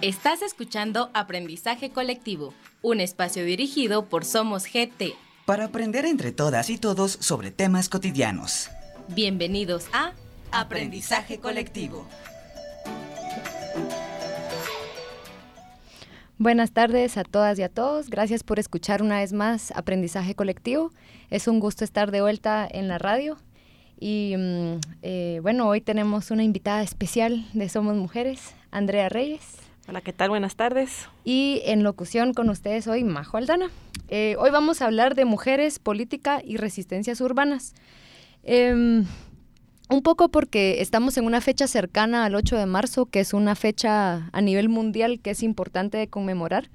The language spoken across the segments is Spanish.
Estás escuchando Aprendizaje Colectivo, un espacio dirigido por Somos GT. Para aprender entre todas y todos sobre temas cotidianos. Bienvenidos a Aprendizaje Colectivo. Buenas tardes a todas y a todos. Gracias por escuchar una vez más Aprendizaje Colectivo. Es un gusto estar de vuelta en la radio. Y mm, eh, bueno, hoy tenemos una invitada especial de Somos Mujeres, Andrea Reyes. Hola, ¿qué tal? Buenas tardes. Y en locución con ustedes hoy, Majo Aldana. Eh, hoy vamos a hablar de mujeres, política y resistencias urbanas. Em, un poco porque estamos en una fecha cercana al 8 de marzo, que es una fecha a nivel mundial que es importante de conmemorar.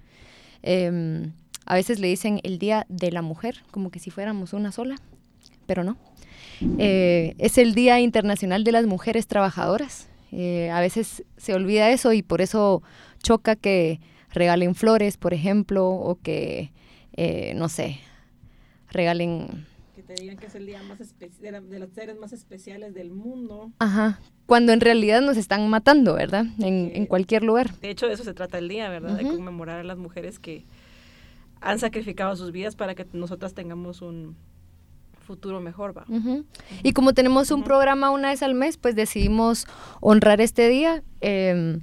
Em, a veces le dicen el Día de la Mujer, como que si fuéramos una sola, pero no. Eh, es el Día Internacional de las Mujeres Trabajadoras. Eh, a veces se olvida eso y por eso choca que regalen flores, por ejemplo, o que, eh, no sé, regalen... Que te digan que es el día más de, de, los seres más especiales del mundo. Ajá, cuando en realidad nos están matando, ¿verdad? En, en cualquier lugar. De hecho, de eso se trata el día, ¿verdad? De conmemorar a las mujeres que han sacrificado sus vidas para que nosotras tengamos un, futuro mejor va. Y como tenemos un programa una vez al mes, pues decidimos honrar este día, em,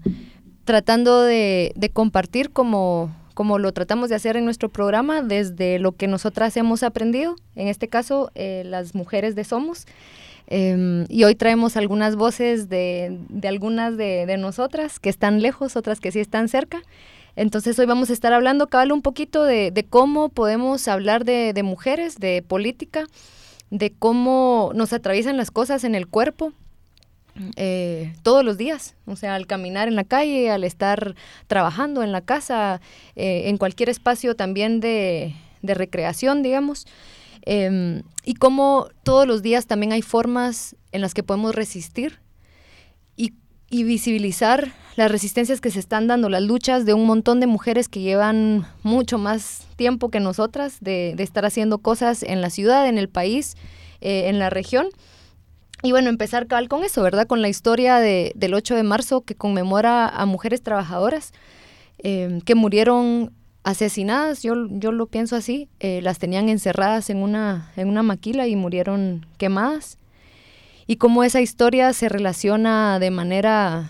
tratando de, compartir como, como lo tratamos de hacer en nuestro programa, desde lo que nosotras hemos aprendido, en este caso eh, las mujeres de Somos. Em, y hoy traemos algunas voces de, de algunas de, de, nosotras que están lejos, otras que sí están cerca. Entonces hoy vamos a estar hablando, cabal, un poquito de, cómo podemos hablar de, mujeres, de política, de cómo nos atraviesan las cosas en el cuerpo. Eh, todos los días, o sea, al caminar en la calle, al estar trabajando en la casa, eh, en cualquier espacio también de, recreación, digamos, em, y cómo todos los días también hay formas en las que podemos resistir y visibilizar las resistencias que se están dando, las luchas de un montón de mujeres que llevan mucho más tiempo que nosotras de, estar haciendo cosas en la ciudad, en el país, eh, en la región. Y bueno, empezar cabal con eso, ¿verdad? Con la historia de, del 8 de marzo que conmemora a mujeres trabajadoras eh, que murieron asesinadas, yo, yo lo pienso así, eh, las tenían encerradas en una, en una maquila y murieron quemadas y cómo esa historia se relaciona de manera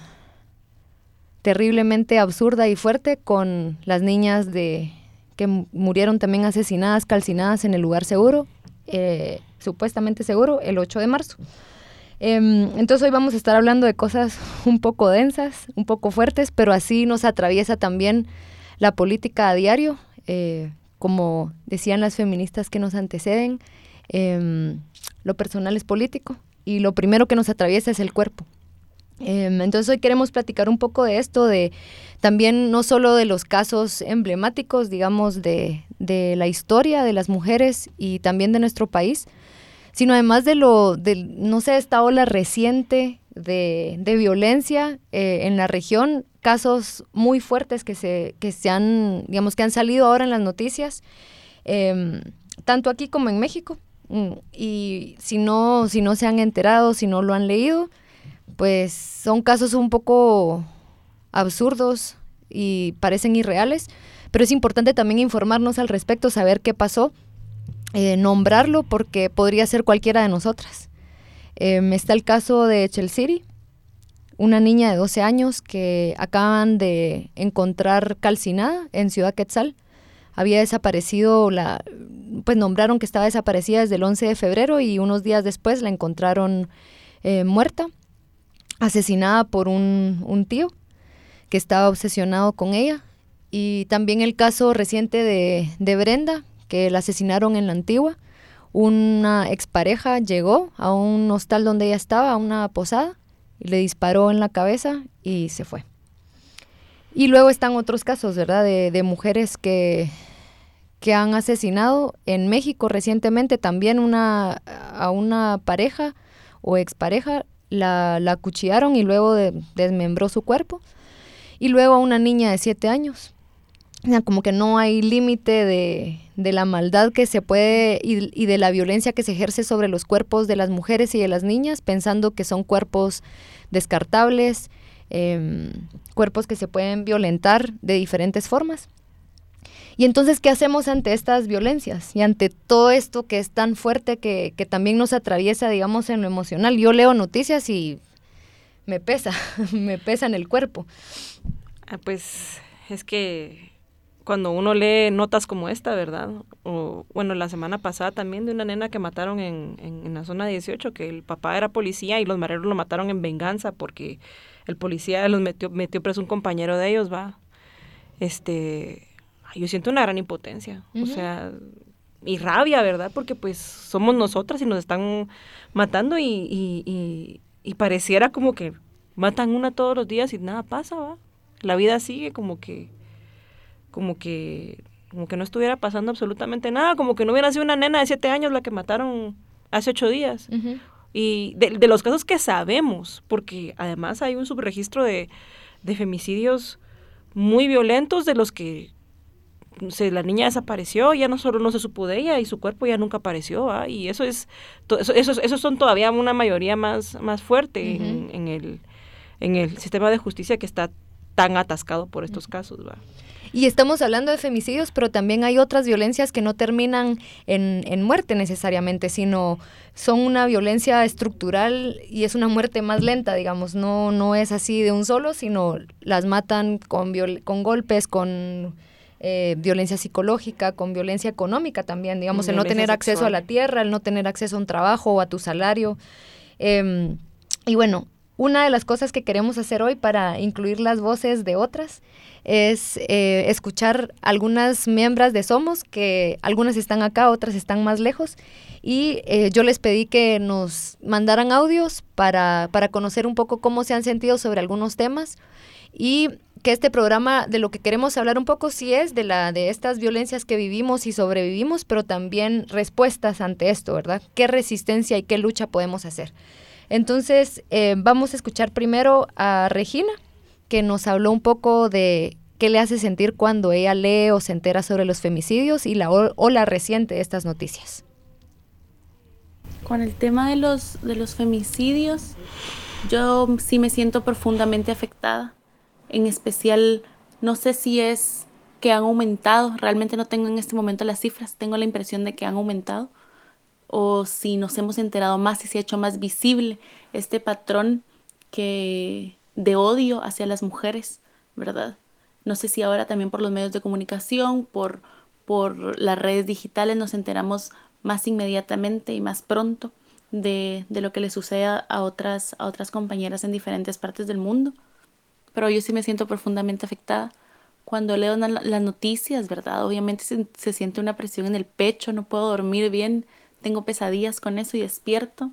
terriblemente absurda y fuerte con las niñas de que murieron también asesinadas, calcinadas en el lugar seguro, eh, supuestamente seguro, el 8 de marzo. Em, entonces hoy vamos a estar hablando de cosas un poco densas, un poco fuertes, pero así nos atraviesa también la política a diario, eh, como decían las feministas que nos anteceden, em, lo personal es político, y lo primero que nos atraviesa es el cuerpo. Em, entonces hoy queremos platicar un poco de esto, de también no solo de los casos emblemáticos, digamos, de, de la historia de las mujeres y también de nuestro país, sino además de lo, de, no sé, esta ola reciente de, de violencia eh, en la región, casos muy fuertes que se, que se han, digamos, que han salido ahora en las noticias, em, tanto aquí como en México. Y si no, si no se han enterado, si no lo han leído, pues son casos un poco absurdos y parecen irreales, pero es importante también informarnos al respecto, saber qué pasó, eh, nombrarlo porque podría ser cualquiera de nosotras. Em, está el caso de Chelsea, una niña de 12 años que acaban de encontrar calcinada en Ciudad Quetzal había desaparecido, la, pues nombraron que estaba desaparecida desde el 11 de febrero y unos días después la encontraron eh, muerta, asesinada por un, un, tío que estaba obsesionado con ella. Y también el caso reciente de, de Brenda, que la asesinaron en la antigua. Una expareja llegó a un hostal donde ella estaba, a una posada, y le disparó en la cabeza y se fue. Y luego están otros casos, ¿verdad? De, de mujeres que, que han asesinado en México recientemente también una, a una pareja o expareja, la, la acuchillaron y luego desmembró su cuerpo. Y luego a una niña de siete años. como que no hay límite de, de, la maldad que se puede y, y, de la violencia que se ejerce sobre los cuerpos de las mujeres y de las niñas, pensando que son cuerpos descartables, em, cuerpos que se pueden violentar de diferentes formas. Y entonces, ¿qué hacemos ante estas violencias y ante todo esto que es tan fuerte que, que también nos atraviesa, digamos, en lo emocional? Yo leo noticias y me pesa, me pesa en el cuerpo. Ah, pues es que cuando uno lee notas como esta, ¿verdad? O bueno, la semana pasada también de una nena que mataron en, en, la zona 18, que el papá era policía y los mareros lo mataron en venganza porque el policía los metió, metió preso un compañero de ellos, va. Este, yo siento una gran impotencia, o sea, y rabia, ¿verdad? Porque pues somos nosotras y nos están matando y, y, y, pareciera como que matan una todos los días y nada pasa, ¿va? La vida sigue como que, como que, como que no estuviera pasando absolutamente nada, como que no hubiera sido una nena de siete años la que mataron hace ocho días. Y de, de, los casos que sabemos, porque además hay un subregistro de, de femicidios muy violentos de los que se, la niña desapareció, ya no solo no se supo de ella y su cuerpo ya nunca apareció, y eso es, eso, esos, son todavía una mayoría más, más fuerte en, el, en el sistema de justicia que está tan atascado por estos casos, ¿va? Y estamos hablando de femicidios, pero también hay otras violencias que no terminan en, en, muerte necesariamente, sino son una violencia estructural y es una muerte más lenta, digamos, no, no es así de un solo, sino las matan con, con golpes, con eh, violencia psicológica, con violencia económica también, digamos, el no tener acceso a la tierra, el no tener acceso a un trabajo o a tu salario. Em, y bueno, una de las cosas que queremos hacer hoy para incluir las voces de otras es eh, escuchar algunas miembros de Somos, que algunas están acá, otras están más lejos, y eh, yo les pedí que nos mandaran audios para, para conocer un poco cómo se han sentido sobre algunos temas. Y que este programa de lo que queremos hablar un poco sí es de la de estas violencias que vivimos y sobrevivimos, pero también respuestas ante esto, ¿verdad? ¿Qué resistencia y qué lucha podemos hacer? Entonces, eh, vamos a escuchar primero a Regina, que nos habló un poco de qué le hace sentir cuando ella lee o se entera sobre los femicidios y la ola reciente de estas noticias. Con el tema de los, de los femicidios, yo sí me siento profundamente afectada en especial, no sé si es que han aumentado, realmente no tengo en este momento las cifras, tengo la impresión de que han aumentado, o si nos hemos enterado más y se ha hecho más visible este patrón que de odio hacia las mujeres, ¿verdad? No sé si ahora también por los medios de comunicación, por, por las redes digitales nos enteramos más inmediatamente y más pronto de, de lo que le sucede a otras, a otras compañeras en diferentes partes del mundo pero yo sí me siento profundamente afectada. Cuando leo las noticias, ¿verdad? Obviamente se, siente una presión en el pecho, no puedo dormir bien, tengo pesadillas con eso y despierto.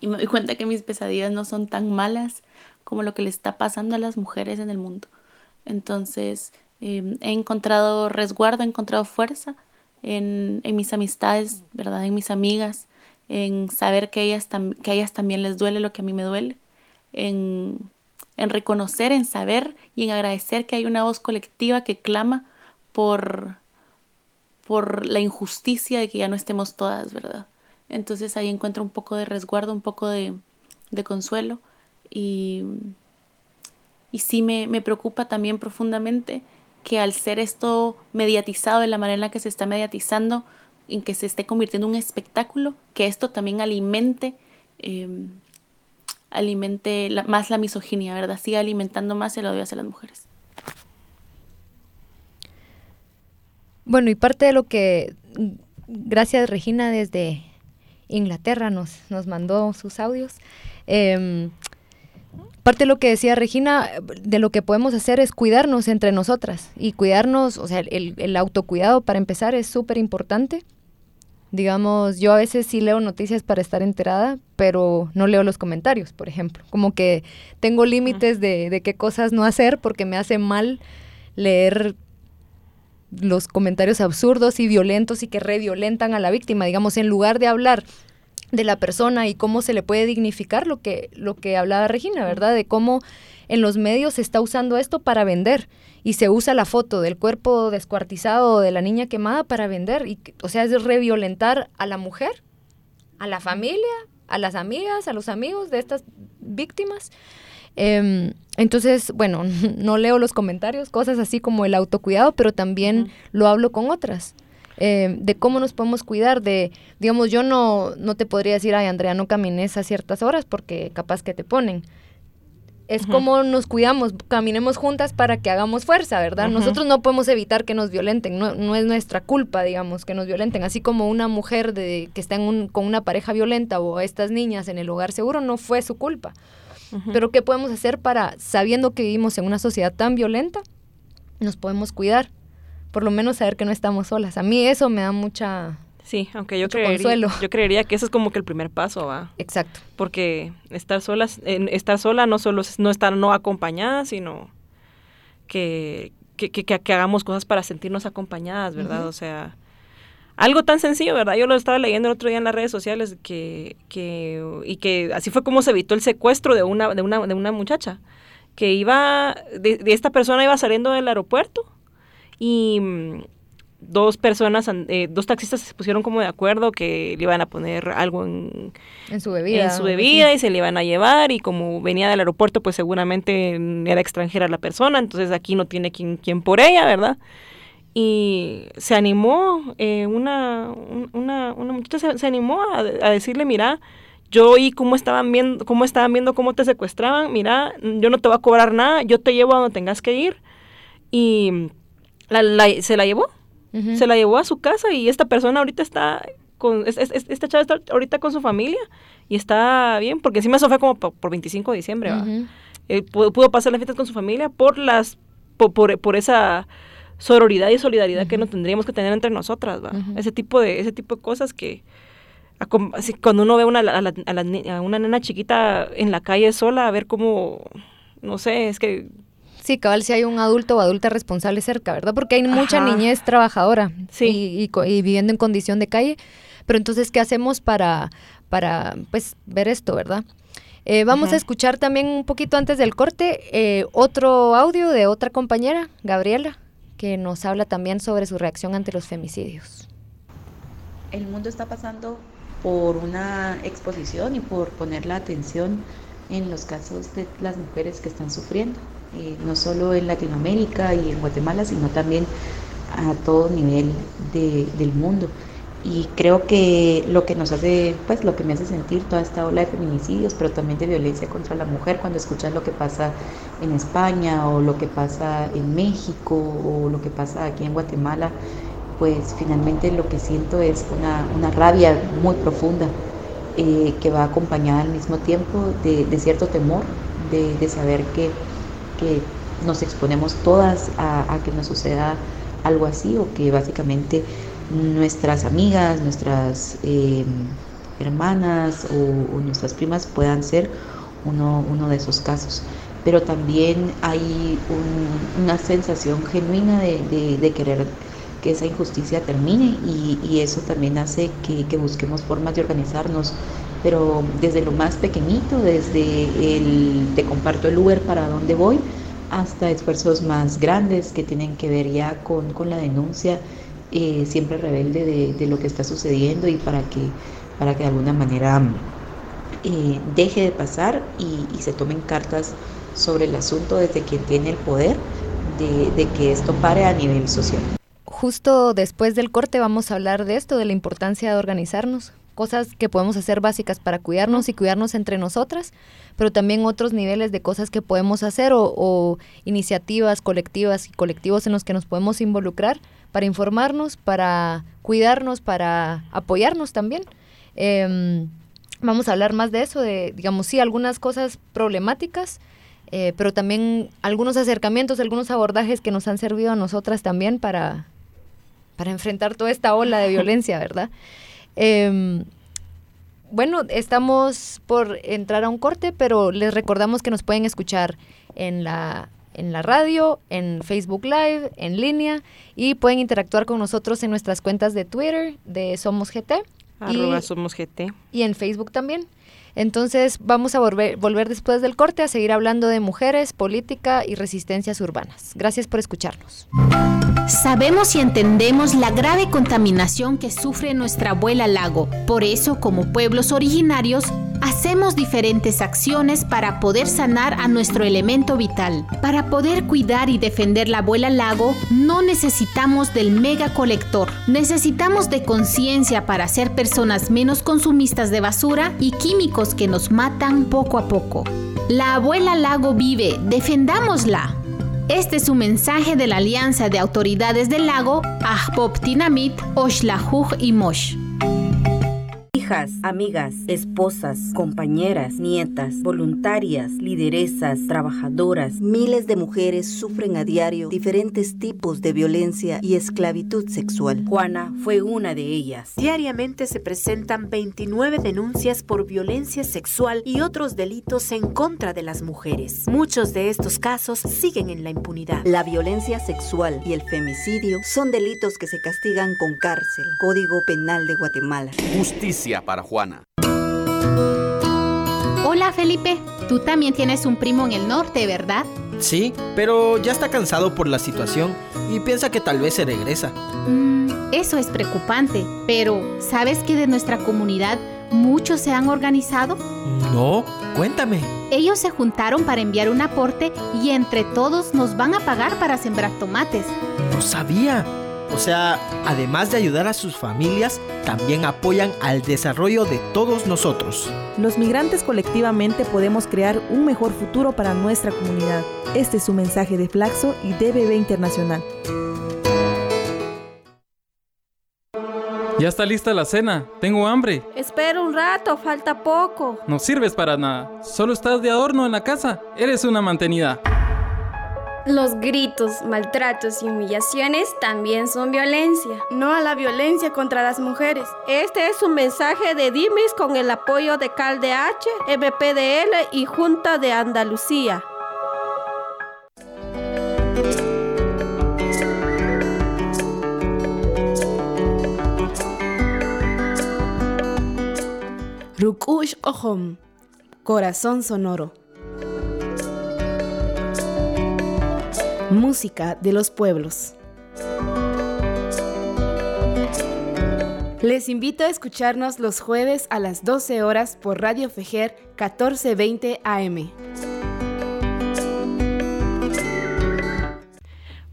Y me doy cuenta que mis pesadillas no son tan malas como lo que le está pasando a las mujeres en el mundo. Entonces, em, he encontrado resguardo, he encontrado fuerza en, mis amistades, ¿verdad? En mis amigas, en saber que, que a ellas también les duele lo que a mí me duele, en en reconocer, en saber y en agradecer que hay una voz colectiva que clama por, por la injusticia de que ya no estemos todas, ¿verdad? Entonces ahí encuentro un poco de resguardo, un poco de, consuelo y, y sí me, me preocupa también profundamente que al ser esto mediatizado de la manera en la que se está mediatizando, en que se esté convirtiendo en un espectáculo, que esto también alimente em, alimente más la misoginia, ¿verdad? Siga alimentando más el odio hacia las mujeres. Bueno, y parte de lo que, gracias Regina desde Inglaterra nos, nos mandó sus audios, em, parte de lo que decía Regina, de lo que podemos hacer es cuidarnos entre nosotras y cuidarnos, o sea, el, el autocuidado para empezar es súper importante Digamos, yo a veces sí leo noticias para estar enterada, pero no leo los comentarios, por ejemplo. Como que tengo límites de, de qué cosas no hacer porque me hace mal leer los comentarios absurdos y violentos y que reviolentan a la víctima. Digamos, en lugar de hablar de la persona y cómo se le puede dignificar lo que, lo que hablaba Regina, ¿verdad? De cómo en los medios se está usando esto para vender y se usa la foto del cuerpo descuartizado de la niña quemada para vender. Y, o sea, es reviolentar a la mujer, a la familia, a las amigas, a los amigos de estas, víctimas. Em, entonces, bueno, no leo los comentarios, cosas así como el autocuidado, pero también lo hablo con otras. Em, de cómo nos podemos cuidar, de, digamos, yo no, no te podría decir, ay, Andrea, no camines a ciertas horas porque capaz que te ponen es como nos cuidamos, caminemos juntas para que hagamos fuerza, ¿verdad? Nosotros no podemos evitar que nos violenten, no, es nuestra culpa, digamos, que nos violenten, así como una mujer de, que está con una pareja violenta o estas niñas en el hogar seguro, no fue su culpa. Pero ¿qué podemos hacer para, sabiendo que vivimos en una sociedad tan violenta, nos podemos cuidar? Por lo menos saber que no estamos solas. A mí eso me da mucha Sí, aunque yo creería, yo creería que eso es como que el primer paso, ¿va? Exacto. Porque estar sola, estar sola no solo es no estar no acompañada, sino que, que, que, hagamos cosas para sentirnos acompañadas, ¿verdad? O sea, algo tan sencillo, ¿verdad? Yo lo estaba leyendo el otro día en las redes sociales que, que, y que así fue como se evitó el secuestro de una, de una, de una muchacha, que iba, de, de esta persona iba saliendo del aeropuerto y dos personas, eh, dos taxistas se pusieron como de acuerdo que le iban a poner algo en, su bebida. En su bebida y se le iban a llevar y como venía del aeropuerto pues seguramente era extranjera la persona, entonces aquí no tiene quien, quien por ella, ¿verdad? Y se animó, eh, una, una, una muchacha se, animó a, decirle, mira, yo oí cómo estaban viendo, cómo estaban viendo cómo te secuestraban, mira, yo no te voy a cobrar nada, yo te llevo a donde tengas que ir. Y se la llevó. Se la llevó a su casa y esta persona ahorita está con, esta chava está ahorita con su familia y está bien, porque encima eso fue como por, 25 de diciembre, eh, pudo, pasar la fiesta con su familia por las, por, por, esa sororidad y solidaridad que nos tendríamos que tener entre nosotras, ¿va? Ese tipo de, ese tipo de cosas que cuando uno ve una, a, a, una nena chiquita en la calle sola, a ver cómo, no sé, es que Sí, cabal, si hay un adulto o adulta responsable cerca, ¿verdad? Porque hay mucha niñez trabajadora y, viviendo en condición de calle. Pero entonces, ¿qué hacemos para, para pues, ver esto, verdad? Eh, vamos a escuchar también un poquito antes del corte eh, otro audio de otra compañera, Gabriela, que nos habla también sobre su reacción ante los femicidios. El mundo está pasando por una exposición y por poner la atención en los casos de las mujeres que están sufriendo. Eh, no solo en Latinoamérica y en Guatemala, sino también a todo nivel del mundo. Y creo que lo que nos hace, pues lo que me hace sentir toda esta ola de feminicidios, pero también de violencia contra la mujer, cuando escuchas lo que pasa en España o lo que pasa en México o lo que pasa aquí en Guatemala, pues finalmente lo que siento es una, rabia muy profunda eh, que va acompañada al mismo tiempo de, cierto temor, de saber que que nos exponemos todas a, que nos suceda algo así o que básicamente nuestras amigas, nuestras em, hermanas o, nuestras primas puedan ser uno, uno, de esos casos. Pero también hay una sensación genuina de, querer que esa injusticia termine y, eso también hace que, que, busquemos formas de organizarnos, pero desde lo más pequeñito, desde el te comparto el Uber para dónde voy, hasta esfuerzos más grandes que tienen que ver ya con, la denuncia eh, siempre rebelde de, lo que está sucediendo y para que, para que de alguna manera eh, deje de pasar y, se tomen cartas sobre el asunto desde quien tiene el poder de, de que esto pare a nivel social. Justo después del corte vamos a hablar de esto, de la importancia de organizarnos, cosas que podemos hacer básicas para cuidarnos y cuidarnos entre nosotras, pero también otros niveles de cosas que podemos hacer o, iniciativas colectivas y colectivos en los que nos podemos involucrar para informarnos, para cuidarnos, para apoyarnos también. Em, vamos a hablar más de eso, de, digamos, sí, algunas cosas problemáticas, eh, pero también algunos acercamientos, algunos abordajes que nos han servido a nosotras también para, para enfrentar toda esta ola de violencia, ¿verdad? Em, bueno, estamos por entrar a un corte, pero les recordamos que nos pueden escuchar en la, en la radio, en Facebook Live, en línea y pueden interactuar con nosotros en nuestras cuentas de Twitter de Somos GT. Arroba Somos GT. Y en Facebook también. Entonces vamos a volver, después del corte a seguir hablando de mujeres, política y resistencias urbanas. Gracias por escucharnos. Sabemos y entendemos la grave contaminación que sufre nuestra abuela lago. Por eso, como pueblos originarios, hacemos diferentes acciones para poder sanar a nuestro elemento vital. Para poder cuidar y defender la abuela lago, no necesitamos del mega colector. Necesitamos de conciencia para ser personas menos consumistas de basura y químicos que nos matan poco a poco. La abuela lago vive, defendámosla. Este es un mensaje de la Alianza de Autoridades del Lago, Ahpop Tinamit, Oshlahuj y Mosh hijas, amigas, esposas, compañeras, nietas, voluntarias, lideresas, trabajadoras. Miles de mujeres sufren a diario diferentes tipos de violencia y esclavitud sexual. Juana fue una de ellas. Diariamente se presentan 29 denuncias por violencia sexual y otros delitos en contra de las mujeres. Muchos de estos casos siguen en la impunidad. La violencia sexual y el femicidio son delitos que se castigan con cárcel. Código Penal de Guatemala. Justicia para Juana. Hola Felipe, tú también tienes un primo en el norte, ¿verdad? Sí, pero ya está cansado por la situación y piensa que tal vez se regresa. Mm, eso es preocupante, pero ¿sabes que de nuestra comunidad muchos se han organizado? No, cuéntame. Ellos se juntaron para enviar un aporte y entre todos nos van a pagar para sembrar tomates. No sabía. O sea, además de ayudar a sus familias, también apoyan al desarrollo de todos nosotros. Los migrantes colectivamente podemos crear un mejor futuro para nuestra comunidad. Este es un mensaje de Flaxo y DBB Internacional. Ya está lista la cena. Tengo hambre. Espera un rato, falta poco. No sirves para nada. Solo estás de adorno en la casa. Eres una mantenida. Los gritos, maltratos y humillaciones también son violencia. No a la violencia contra las mujeres. Este es un mensaje de Dimis con el apoyo de CalDH, MPDL y Junta de Andalucía. Rukush Ohom, Corazón Sonoro. Música de los pueblos. Les invito a escucharnos los jueves a las 12 horas por Radio Fejer 1420 AM.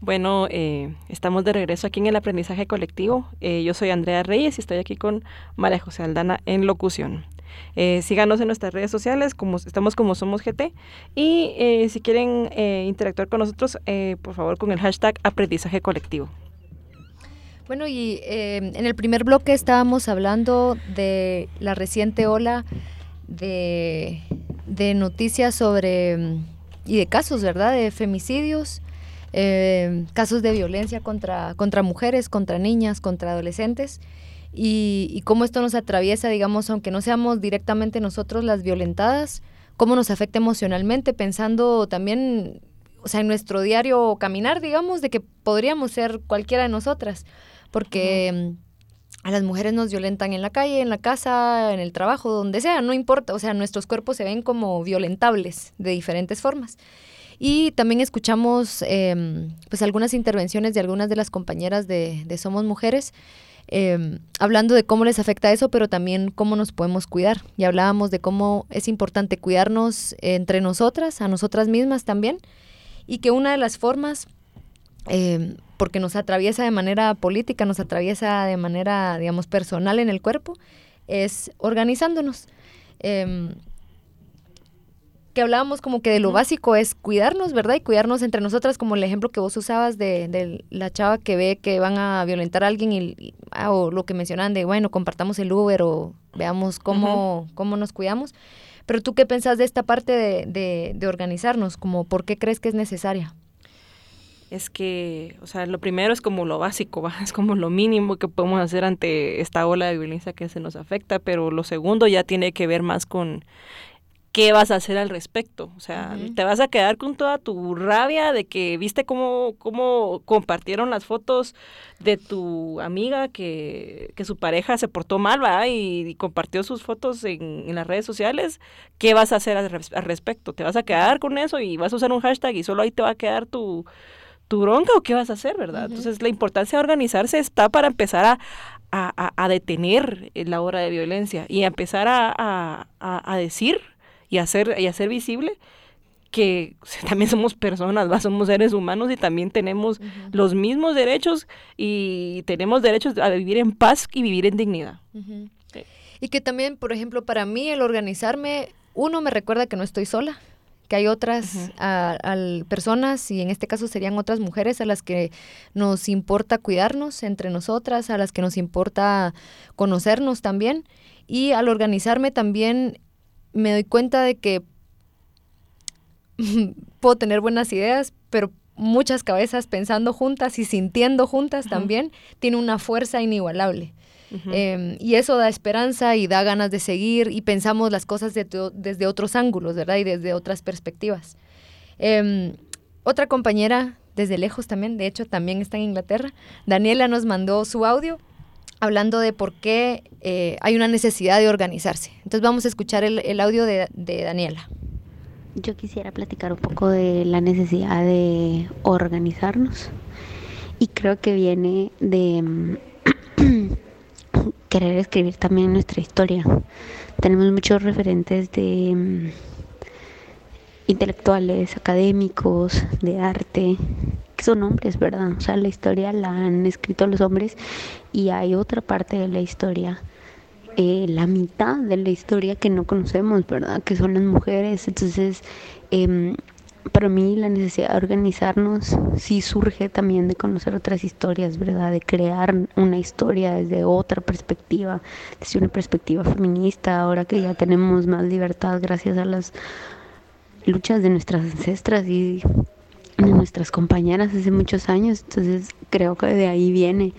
Bueno, eh, estamos de regreso aquí en el aprendizaje colectivo. Eh, yo soy Andrea Reyes y estoy aquí con María José Aldana en locución. Eh, síganos en nuestras redes sociales, como estamos como Somos GT. Y eh, si quieren eh, interactuar con nosotros, por favor, con el hashtag aprendizaje colectivo. Bueno, y en el primer bloque estábamos hablando de la reciente ola de, noticias sobre y de casos, ¿verdad? De femicidios, casos de violencia contra, contra mujeres, contra niñas, contra adolescentes y, cómo esto nos atraviesa, digamos, aunque no seamos directamente nosotros las violentadas, cómo nos afecta emocionalmente, pensando también, o sea, en nuestro diario caminar, digamos, de que podríamos ser cualquiera de nosotras, porque... A las mujeres nos violentan en la calle, en la casa, en el trabajo, donde sea, no importa, o sea, nuestros cuerpos se ven como violentables de diferentes formas. Y también escuchamos em, pues algunas intervenciones de algunas de las compañeras de Somos Mujeres Em, hablando de cómo les afecta eso, pero también cómo nos podemos cuidar. Y hablábamos de cómo es importante cuidarnos entre nosotras, a nosotras mismas también, y que una de las formas, em, porque nos atraviesa de manera política, nos atraviesa de manera, digamos, personal en el cuerpo, es organizándonos. Em, que hablábamos como que de lo básico es cuidarnos, ¿verdad? Y cuidarnos entre nosotras, como el ejemplo que vos usabas de, la chava que ve que van a violentar a alguien y, ah, o lo que mencionan de, bueno, compartamos el Uber o veamos cómo, cómo nos cuidamos. Pero tú qué pensás de esta parte de, de, organizarnos, como por qué crees que es necesaria? Es que, o sea, lo primero es como lo básico, es como lo mínimo que podemos hacer ante esta ola de violencia que se nos afecta, pero lo segundo ya tiene que ver más con ¿qué vas a hacer al respecto? O sea, te vas a quedar con toda tu rabia de que viste cómo, cómo compartieron las fotos de tu amiga que, que su pareja se portó mal, ¿va? Y, compartió sus fotos en, en, las redes sociales. ¿Qué vas a hacer al, respecto? ¿Te vas a quedar con eso y vas a usar un hashtag y solo ahí te va a quedar tu, tu bronca o qué vas a hacer, verdad? Entonces, la importancia de organizarse está para empezar a a, detener la hora de violencia y a empezar a, a, decir y hacer, y hacer visible que también somos personas, somos seres humanos y también tenemos los mismos derechos y tenemos derechos a vivir en paz y vivir en dignidad. Y que también, por ejemplo, para mí el organizarme, uno me recuerda que no estoy sola, que hay otras personas, y en este caso serían otras mujeres a las que nos importa cuidarnos entre nosotras, a las que nos importa conocernos también. Y al organizarme también me doy cuenta de que puedo tener buenas ideas, pero muchas cabezas pensando juntas y sintiendo juntas también, tiene una fuerza inigualable. Em, y eso da esperanza y da ganas de seguir y pensamos las cosas desde otros ángulos, ¿verdad? Y desde otras perspectivas. Em, otra compañera desde lejos también, de hecho también está en Inglaterra, Daniela nos mandó su audio hablando de por qué eh, hay una necesidad de organizarse. Entonces vamos a escuchar el, audio de Daniela. Yo quisiera platicar un poco de la necesidad de organizarnos y creo que viene de mm, querer escribir también nuestra historia. Tenemos muchos referentes de mm, intelectuales, académicos, de arte, son hombres, ¿verdad? O sea, la historia la han escrito los hombres y hay otra parte de la historia eh, la mitad de la historia que no conocemos, ¿verdad? Que son las mujeres. Entonces, eh, para mí la necesidad de organizarnos sí surge también de conocer otras historias, ¿verdad? De crear una historia desde otra perspectiva, desde una perspectiva feminista, ahora que ya tenemos más libertad gracias a las luchas de nuestras ancestras y de nuestras compañeras hace muchos años. Entonces, creo que de ahí viene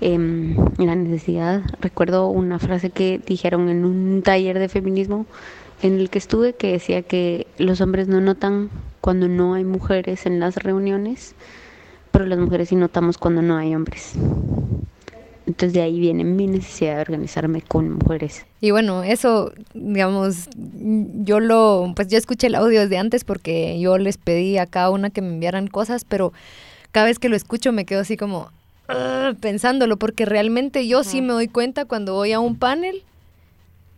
eh, la necesidad. Recuerdo una frase que dijeron en un taller de feminismo en el que estuve que decía que los hombres no notan cuando no hay mujeres en las reuniones, pero las mujeres sí notamos cuando no hay hombres. Entonces de ahí viene mi necesidad de organizarme con mujeres. Y bueno, eso, digamos, yo lo, pues yo escuché el audio desde antes porque yo les pedí a cada una que me enviaran cosas, pero cada vez que lo escucho me quedo así como, pensándolo, porque realmente yo sí me doy cuenta cuando voy a un panel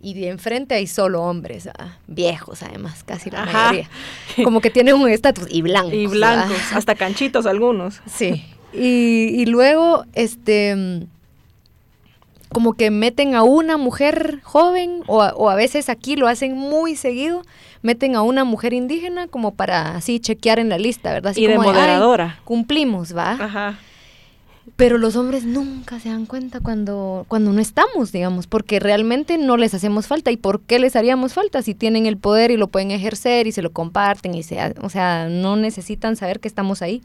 y de enfrente hay solo hombres, ah, viejos además, casi la mayoría. Como que tienen un estatus y blancos. Y blancos, hasta canchitos algunos. Sí. Y, luego, este, como que meten a una mujer joven, o o a veces aquí lo hacen muy seguido, meten a una mujer indígena como para así chequear en la lista, ¿verdad? Así y de moderadora. cumplimos, ¿va? Ajá pero los hombres nunca se dan cuenta cuando, cuando no estamos, digamos, porque realmente no les hacemos falta. ¿Y por qué les haríamos falta si tienen el poder y lo pueden ejercer y se lo comparten? y se, O sea, no necesitan saber que estamos ahí.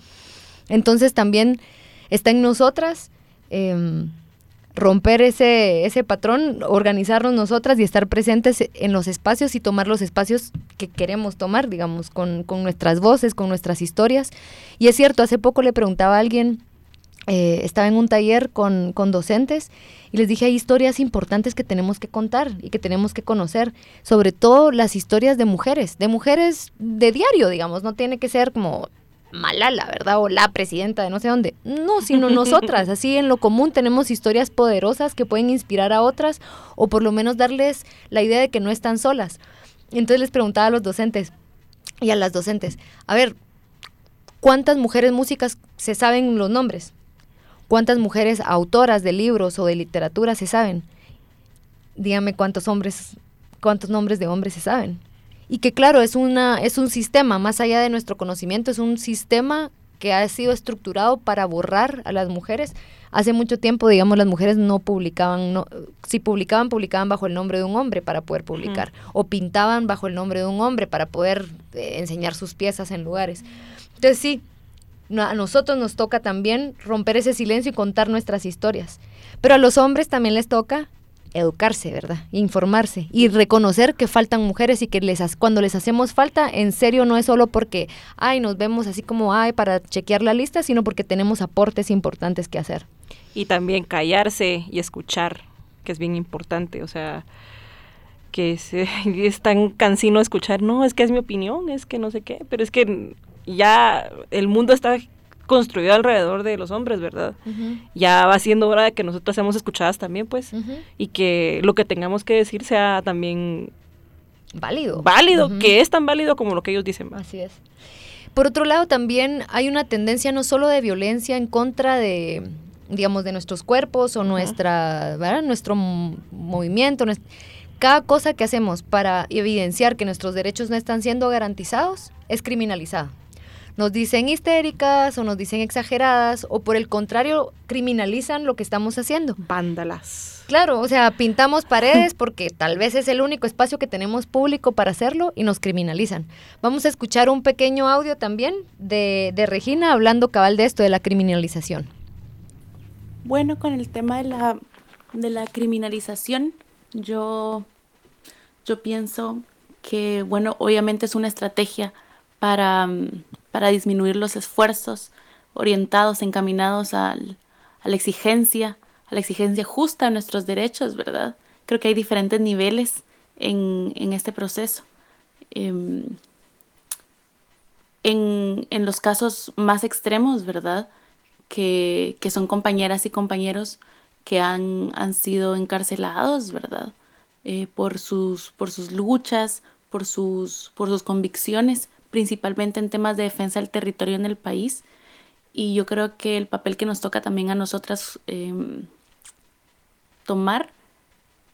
Entonces también está en nosotras em, romper ese, ese patrón, organizarnos nosotras y estar presentes en los espacios y tomar los espacios que queremos tomar, digamos, con, con nuestras voces, con nuestras historias. Y es cierto, hace poco le preguntaba a alguien eh, estaba en un taller con, docentes y les dije hay historias importantes que tenemos que contar y que tenemos que conocer, sobre todo las historias de mujeres, de mujeres de diario, digamos, no tiene que ser como Malala, ¿verdad? O la presidenta de no sé dónde. No, sino nosotras. Así en lo común tenemos historias poderosas que pueden inspirar a otras o por lo menos darles la idea de que no están solas. Entonces les preguntaba a los docentes y a las docentes, a ver, ¿cuántas mujeres músicas se saben los nombres? ¿Cuántas mujeres autoras de libros o de literatura se saben? Dígame cuántos hombres, cuántos nombres de hombres se saben. Y que claro, es, una, es un sistema, más allá de nuestro conocimiento, es un sistema que ha sido estructurado para borrar a las mujeres. Hace mucho tiempo, digamos, las mujeres no publicaban, no, si publicaban, publicaban bajo el nombre de un hombre para poder publicar, o pintaban bajo el nombre de un hombre para poder eh, enseñar sus piezas en lugares. Entonces sí, a nosotros nos toca también romper ese silencio y contar nuestras historias. Pero a los hombres también les toca educarse, ¿verdad? Informarse y reconocer que faltan mujeres y que les cuando les hacemos falta, en serio no es solo porque, ay, nos vemos así como, ay, para chequear la lista, sino porque tenemos aportes importantes que hacer. Y también callarse y escuchar, que es bien importante, o sea, que es, es tan cansino escuchar, no, es que es mi opinión, es que no sé qué, pero es que ya el mundo está construido alrededor de los hombres, ¿verdad? Ya va siendo hora de que nosotras seamos escuchadas también, pues, y que lo que tengamos que decir sea también válido. Válido, que es tan válido como lo que ellos dicen. Así es. Por otro lado, también hay una tendencia no solo de violencia en contra de, digamos, de nuestros cuerpos o nuestra, ¿verdad? nuestro movimiento, cada cosa que hacemos para evidenciar que nuestros derechos no están siendo garantizados es criminalizado. Nos dicen histéricas o nos dicen exageradas o por el contrario criminalizan lo que estamos haciendo. Vándalas. Claro, o sea, pintamos paredes porque tal vez es el único espacio que tenemos público para hacerlo y nos criminalizan. Vamos a escuchar un pequeño audio también de, Regina hablando cabal de esto, de la criminalización. Bueno, con el tema de la, de la criminalización, yo, yo pienso que, bueno, obviamente es una estrategia para, para disminuir los esfuerzos orientados, encaminados al, a la exigencia a la exigencia justa de nuestros derechos, ¿verdad? Creo que hay diferentes niveles en, este proceso. Em, en, los casos más extremos, ¿verdad? Que, son compañeras y compañeros que han, han sido encarcelados, ¿verdad? Eh, por, sus, por sus luchas, por sus, por sus convicciones, principalmente en temas de defensa del territorio en el país. Y yo creo que el papel que nos toca también a nosotras em, tomar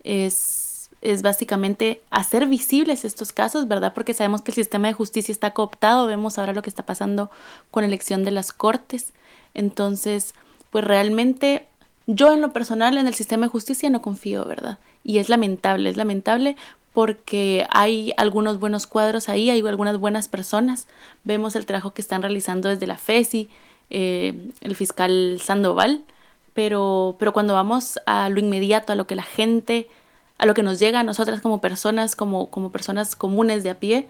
es, es básicamente hacer visibles estos casos, ¿verdad? Porque sabemos que el sistema de justicia está cooptado, vemos ahora lo que está pasando con la elección de las cortes. Entonces, pues realmente yo en lo personal en el sistema de justicia no confío, ¿verdad? Y es lamentable, es lamentable porque hay algunos buenos cuadros ahí, hay algunas buenas personas. Vemos el trabajo que están realizando desde la FESI, eh, el fiscal Sandoval, pero, pero cuando vamos a lo inmediato, a lo que la gente, a lo que nos llega a nosotras como personas, como, como personas comunes de a pie,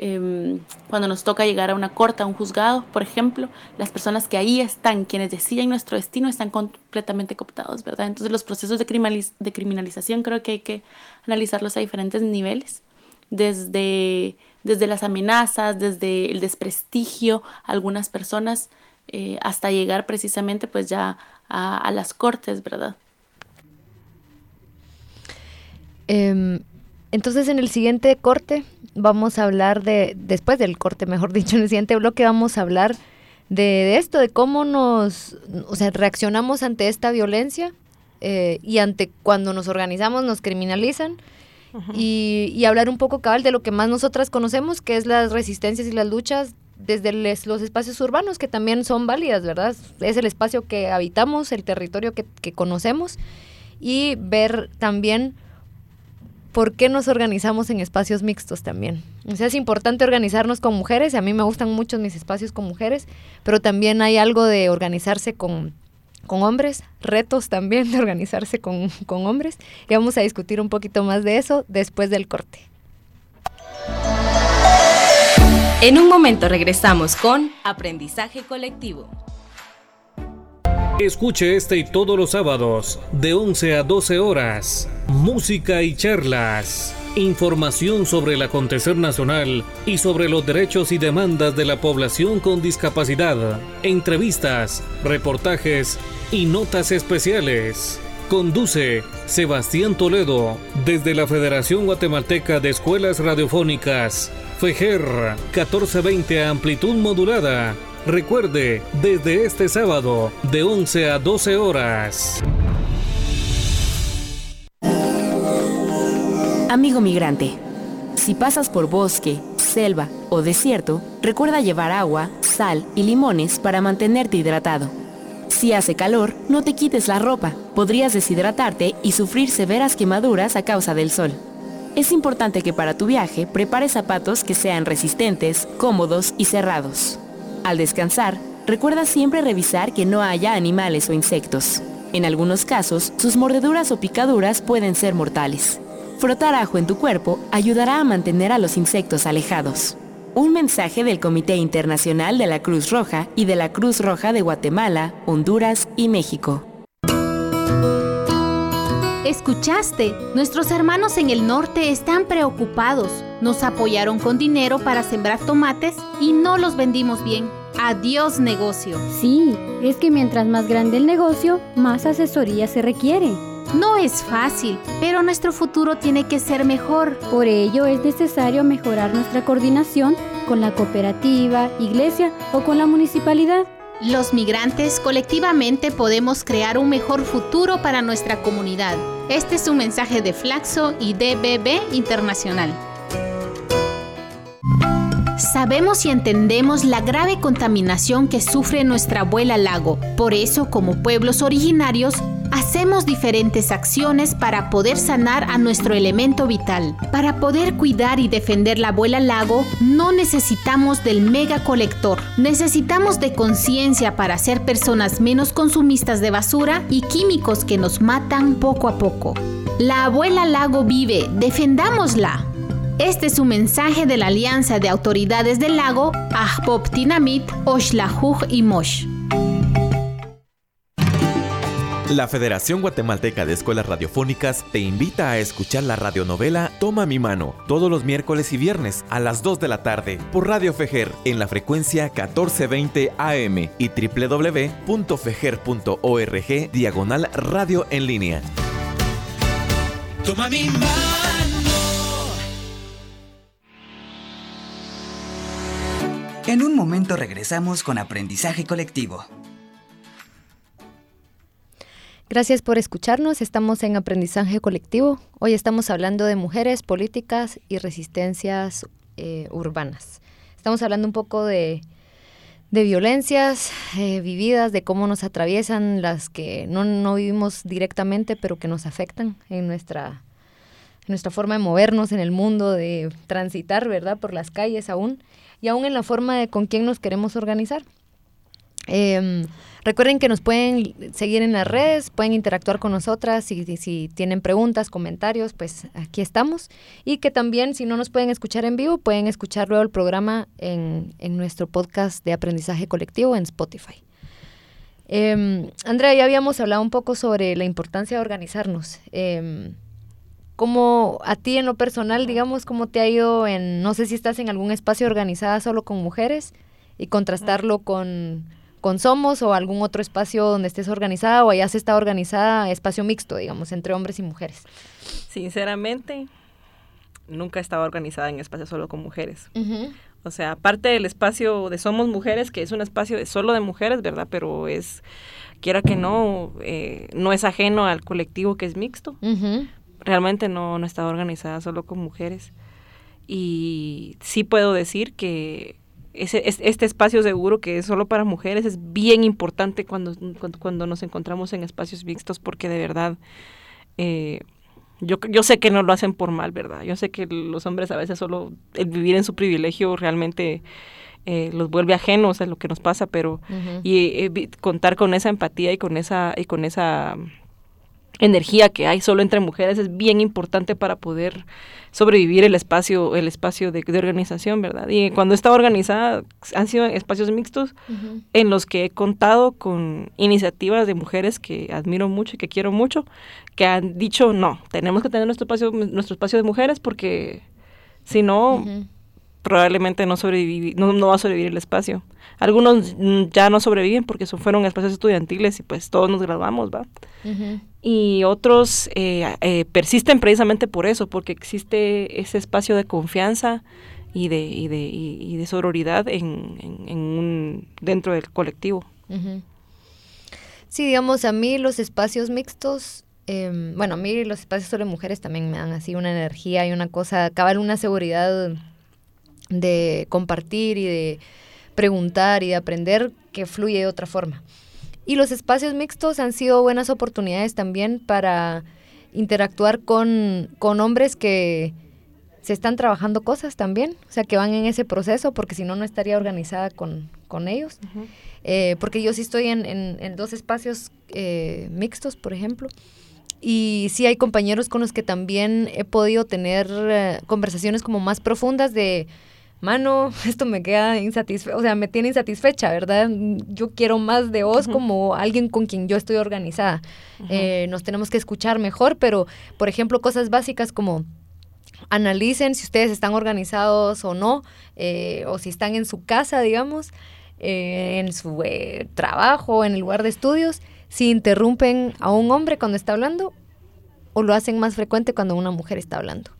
em, cuando nos toca llegar a una corte, a un juzgado, por ejemplo, las personas que ahí están, quienes deciden nuestro destino, están completamente cooptados, ¿verdad? Entonces los procesos de, criminalización creo que hay que analizarlos a diferentes niveles, desde, desde las amenazas, desde el desprestigio a algunas personas, eh, hasta llegar precisamente pues ya a, las cortes, ¿verdad? Em, entonces en el siguiente corte vamos a hablar de, después del corte, mejor dicho, en el siguiente bloque vamos a hablar de, esto, de cómo nos, o sea, reaccionamos ante esta violencia eh, y ante cuando nos organizamos nos criminalizan y, y, hablar un poco cabal de lo que más nosotras conocemos, que es las resistencias y las luchas desde los espacios urbanos que también son válidas, ¿verdad? Es el espacio que habitamos, el territorio que, conocemos y ver también por qué nos organizamos en espacios mixtos también. O sea, es importante organizarnos con mujeres, a mí me gustan mucho mis espacios con mujeres, pero también hay algo de organizarse con, con hombres, retos también de organizarse con, con hombres, y vamos a discutir un poquito más de eso después del corte. En un momento regresamos con Aprendizaje Colectivo. Escuche este y todos los sábados de 11 a 12 horas. Música y charlas. Información sobre el acontecer nacional y sobre los derechos y demandas de la población con discapacidad. Entrevistas, reportajes y notas especiales. Conduce Sebastián Toledo desde la Federación Guatemalteca de Escuelas Radiofónicas Fejer 1420 amplitud modulada. Recuerde, desde este sábado, de 11 a 12 horas. Amigo migrante, si pasas por bosque, selva o desierto, recuerda llevar agua, sal y limones para mantenerte hidratado. Si hace calor, no te quites la ropa, podrías deshidratarte y sufrir severas quemaduras a causa del sol. Es importante que para tu viaje prepares zapatos que sean resistentes, cómodos y cerrados. Al descansar, recuerda siempre revisar que no haya animales o insectos. En algunos casos, sus mordeduras o picaduras pueden ser mortales. Frotar ajo en tu cuerpo ayudará a mantener a los insectos alejados. Un mensaje del Comité Internacional de la Cruz Roja y de la Cruz Roja de Guatemala, Honduras y México. Escuchaste, nuestros hermanos en el norte están preocupados. Nos apoyaron con dinero para sembrar tomates y no los vendimos bien. Adiós negocio. Sí, es que mientras más grande el negocio, más asesoría se requiere. No es fácil, pero nuestro futuro tiene que ser mejor. Por ello es necesario mejorar nuestra coordinación con la cooperativa, iglesia o con la municipalidad. Los migrantes colectivamente podemos crear un mejor futuro para nuestra comunidad. Este es un mensaje de Flaxo y DBB Internacional. Sabemos y entendemos la grave contaminación que sufre nuestra abuela lago. Por eso, como pueblos originarios, hacemos diferentes acciones para poder sanar a nuestro elemento vital. Para poder cuidar y defender la abuela lago, no necesitamos del mega colector. Necesitamos de conciencia para ser personas menos consumistas de basura y químicos que nos matan poco a poco. La abuela lago vive, defendámosla. Este es un mensaje de la Alianza de Autoridades del Lago, Ahpop Tinamit, Oshlajuj y Mosh. La Federación Guatemalteca de Escuelas Radiofónicas te invita a escuchar la radionovela Toma mi mano todos los miércoles y viernes a las 2 de la tarde por Radio Fejer en la frecuencia 1420 AM y www.fejer.org diagonal radio en línea. Toma mi mano. En un momento regresamos con aprendizaje colectivo. Gracias por escucharnos. Estamos en Aprendizaje Colectivo. Hoy estamos hablando de mujeres, políticas y resistencias eh, urbanas. Estamos hablando un poco de, de violencias eh, vividas, de cómo nos atraviesan las que no, no, vivimos directamente, pero que nos afectan en nuestra, en nuestra forma de movernos en el mundo, de transitar, ¿verdad?, por las calles aún, y aún en la forma de con quién nos queremos organizar. Eh, recuerden que nos pueden seguir en las redes, pueden interactuar con nosotras y, si tienen preguntas, comentarios, pues aquí estamos. Y que también si no nos pueden escuchar en vivo, pueden escuchar luego el programa en, en nuestro podcast de aprendizaje colectivo en Spotify. Eh, Andrea, ya habíamos hablado un poco sobre la importancia de organizarnos. Eh, ¿Cómo a ti en lo personal, digamos, cómo te ha ido en, no sé si estás en algún espacio organizada solo con mujeres y contrastarlo con con Somos o algún otro espacio donde estés organizada o allá se está organizada espacio mixto, digamos, entre hombres y mujeres? Sinceramente, nunca he estado organizada en espacio solo con mujeres. Uh -huh. O sea, aparte del espacio de Somos Mujeres, que es un espacio de solo de mujeres, ¿verdad? Pero es, quiera que no, eh, no es ajeno al colectivo que es mixto. Uh -huh. Realmente no, no he estado organizada solo con mujeres. Y sí puedo decir que ese, este espacio seguro que es solo para mujeres es bien importante cuando, cuando, cuando nos encontramos en espacios mixtos porque de verdad eh, yo, yo sé que no lo hacen por mal, ¿verdad? Yo sé que los hombres a veces solo el vivir en su privilegio realmente eh, los vuelve ajenos a lo que nos pasa, pero uh -huh. y eh, contar con esa empatía y con esa y con esa energía que hay solo entre mujeres es bien importante para poder sobrevivir el espacio el espacio de, de organización verdad y cuando está organizada han sido espacios mixtos uh -huh. en los que he contado con iniciativas de mujeres que admiro mucho y que quiero mucho que han dicho no tenemos que tener nuestro espacio nuestro espacio de mujeres porque si no uh -huh probablemente no, sobrevivi no, no, va a sobrevivir el espacio. Algunos ya no sobreviven porque son, fueron espacios estudiantiles y pues todos nos graduamos, ¿va? Uh -huh. Y otros eh, eh, persisten precisamente por eso, porque existe ese espacio de confianza y de, y de, y, y de sororidad en, en, en, un, dentro del colectivo. Sí, digamos, a mí los espacios mixtos eh, bueno, a mí los espacios sobre mujeres también me dan así una energía y una cosa, cabal una seguridad de compartir y de preguntar y de aprender que fluye de otra forma. Y los espacios mixtos han sido buenas oportunidades también para interactuar con, con hombres que se están trabajando cosas también, o sea, que van en ese proceso, porque si no, no estaría organizada con, con ellos. Uh -huh. eh, porque yo sí estoy en, en, en dos espacios eh, mixtos, por ejemplo, y sí hay compañeros con los que también he podido tener eh, conversaciones como más profundas de mano, esto me queda insatisfecha, o sea, me tiene insatisfecha, ¿verdad? Yo quiero más de vos uh -huh. como alguien con quien yo estoy organizada. Uh -huh. eh, nos tenemos que escuchar mejor, pero, por ejemplo, cosas básicas como analicen si ustedes están organizados o no, eh, o si están en su casa, digamos. eh, en su trabajo, en el lugar de estudios, si interrumpen a un hombre cuando está hablando o lo hacen más frecuente cuando una mujer está hablando.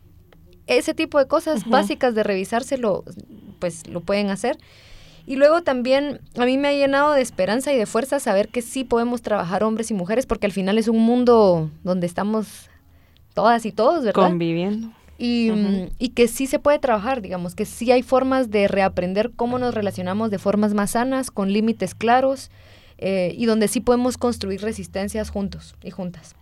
Ese tipo de cosas básicas de revisárselo, pues lo pueden hacer. Y luego también a mí me ha llenado de esperanza y de fuerza saber que sí podemos trabajar hombres y mujeres, porque al final es un mundo donde estamos todas y todos, ¿verdad? Conviviendo. Y, y, que sí se puede trabajar, digamos, que sí hay formas de reaprender cómo nos relacionamos de formas más sanas, con límites claros, eh, y donde sí podemos construir resistencias juntos y juntas.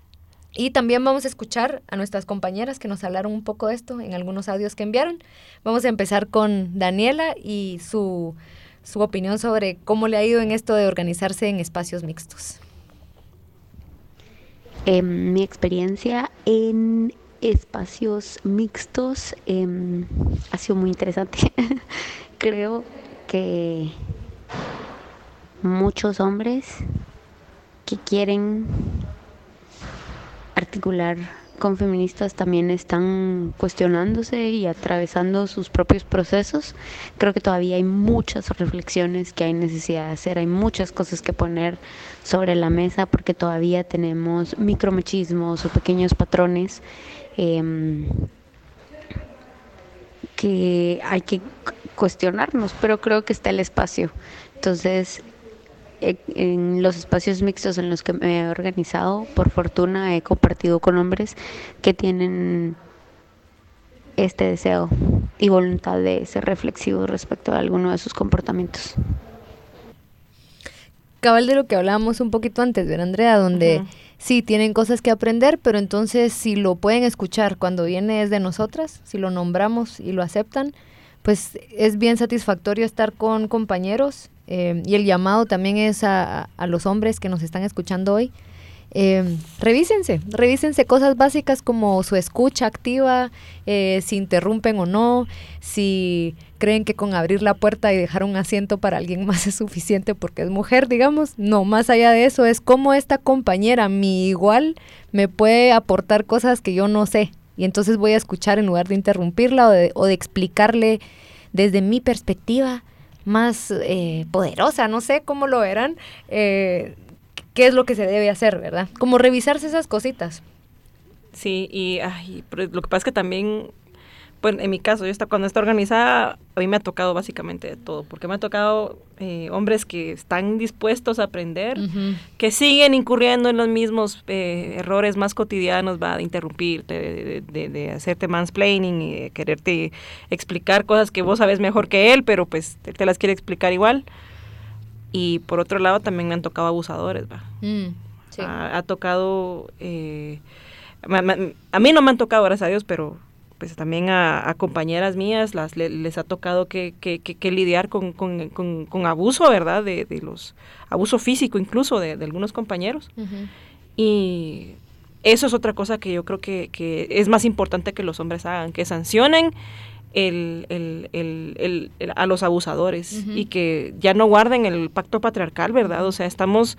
Y también vamos a escuchar a nuestras compañeras que nos hablaron un poco de esto en algunos audios que enviaron. Vamos a empezar con Daniela y su, su opinión sobre cómo le ha ido en esto de organizarse en espacios mixtos. Em, mi experiencia en espacios mixtos em, ha sido muy interesante. Creo que muchos hombres que quieren articular con feministas también están cuestionándose y atravesando sus propios procesos. Creo que todavía hay muchas reflexiones que hay necesidad de hacer, hay muchas cosas que poner sobre la mesa porque todavía tenemos micromachismos o pequeños patrones Em, que hay que cuestionarnos, pero creo que está el espacio. Entonces, en los espacios mixtos en los que me he organizado, por fortuna he compartido con hombres que tienen este deseo y voluntad de ser reflexivos respecto a alguno de sus comportamientos. Cabal de lo que hablábamos un poquito antes, ¿verdad, Andrea? Donde sí tienen cosas que aprender, pero entonces si lo pueden escuchar cuando viene es de nosotras, si lo nombramos y lo aceptan, pues es bien satisfactorio estar con compañeros eh, y el llamado también es a, a, los hombres que nos están escuchando hoy. Eh, revísense, revísense cosas básicas como su escucha activa, eh, si interrumpen o no, si creen que con abrir la puerta y dejar un asiento para alguien más es suficiente porque es mujer, digamos. No, más allá de eso es cómo esta compañera, mi igual, me puede aportar cosas que yo no sé. Y entonces voy a escuchar en lugar de interrumpirla o de, explicarle desde mi perspectiva más eh, poderosa, no sé cómo lo verán, eh, qué es lo que se debe hacer, ¿verdad? Como revisarse esas cositas. Sí, y lo que pasa es que también pues en mi caso, yo está, cuando está organizada, a mí me ha tocado básicamente de todo, porque me ha tocado eh, hombres que están dispuestos a aprender, que siguen incurriendo en los mismos eh, errores más cotidianos, va, de interrumpirte, de, de, hacerte mansplaining y de quererte explicar cosas que vos sabes mejor que él, pero pues te, las quiere explicar igual. Y por otro lado también me han tocado abusadores, va. Mm, ha, tocado... Eh, a mí no me han tocado, gracias a Dios, pero pues también a, compañeras mías las les ha tocado que, que, lidiar con, con, abuso, ¿verdad? De, los abuso físico incluso de, algunos compañeros. Y eso es otra cosa que yo creo que, es más importante que los hombres hagan, que sancionen el, el, a los abusadores y que ya no guarden el pacto patriarcal, ¿verdad? O sea, estamos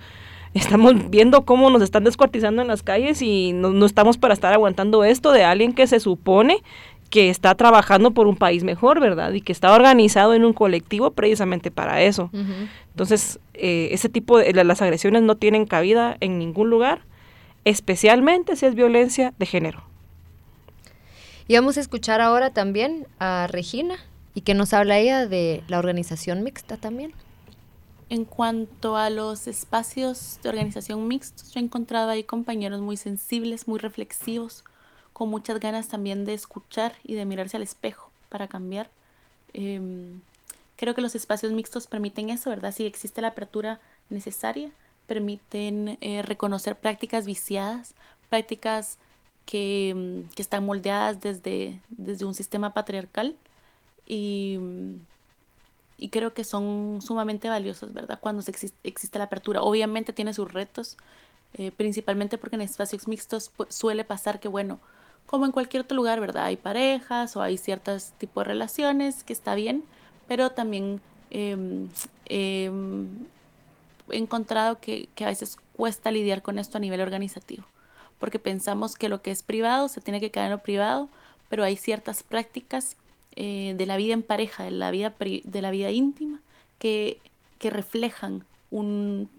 estamos viendo cómo nos están descuartizando en las calles y no, estamos para estar aguantando esto de alguien que se supone que está trabajando por un país mejor, ¿verdad? Y que está organizado en un colectivo precisamente para eso. Entonces, eh, ese tipo de las agresiones no tienen cabida en ningún lugar, especialmente si es violencia de género. Y vamos a escuchar ahora también a Regina y que nos habla ella de la organización mixta también. En cuanto a los espacios de organización mixtos, yo he encontrado ahí compañeros muy sensibles, muy reflexivos, con muchas ganas también de escuchar y de mirarse al espejo para cambiar. Em, creo que los espacios mixtos permiten eso, ¿verdad? Si existe la apertura necesaria, permiten eh, reconocer prácticas viciadas, prácticas que, que, están moldeadas desde, desde un sistema patriarcal y y creo que son sumamente valiosos, ¿verdad? Cuando existe, la apertura. Obviamente tiene sus retos, eh, principalmente porque en espacios mixtos suele pasar que, bueno, como en cualquier otro lugar, ¿verdad? Hay parejas o hay ciertos tipos de relaciones que está bien, pero también em, em, he encontrado que, que a veces cuesta lidiar con esto a nivel organizativo, porque pensamos que lo que es privado se tiene que quedar en lo privado, pero hay ciertas prácticas eh, de la vida en pareja, de la vida, de la vida íntima, que que reflejan un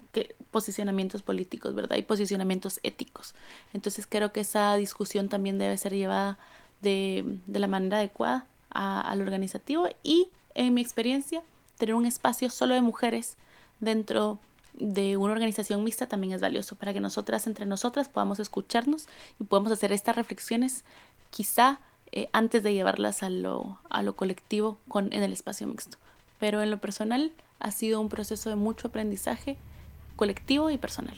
posicionamientos políticos, ¿verdad? Y posicionamientos éticos. Entonces creo que esa discusión también debe ser llevada de, la manera adecuada al organizativo y, en mi experiencia, tener un espacio solo de mujeres dentro de una organización mixta también es valioso para que nosotras entre nosotras podamos escucharnos y podamos hacer estas reflexiones quizá eh, antes de llevarlas a lo, a lo colectivo con, en el espacio mixto. Pero en lo personal ha sido un proceso de mucho aprendizaje colectivo y personal.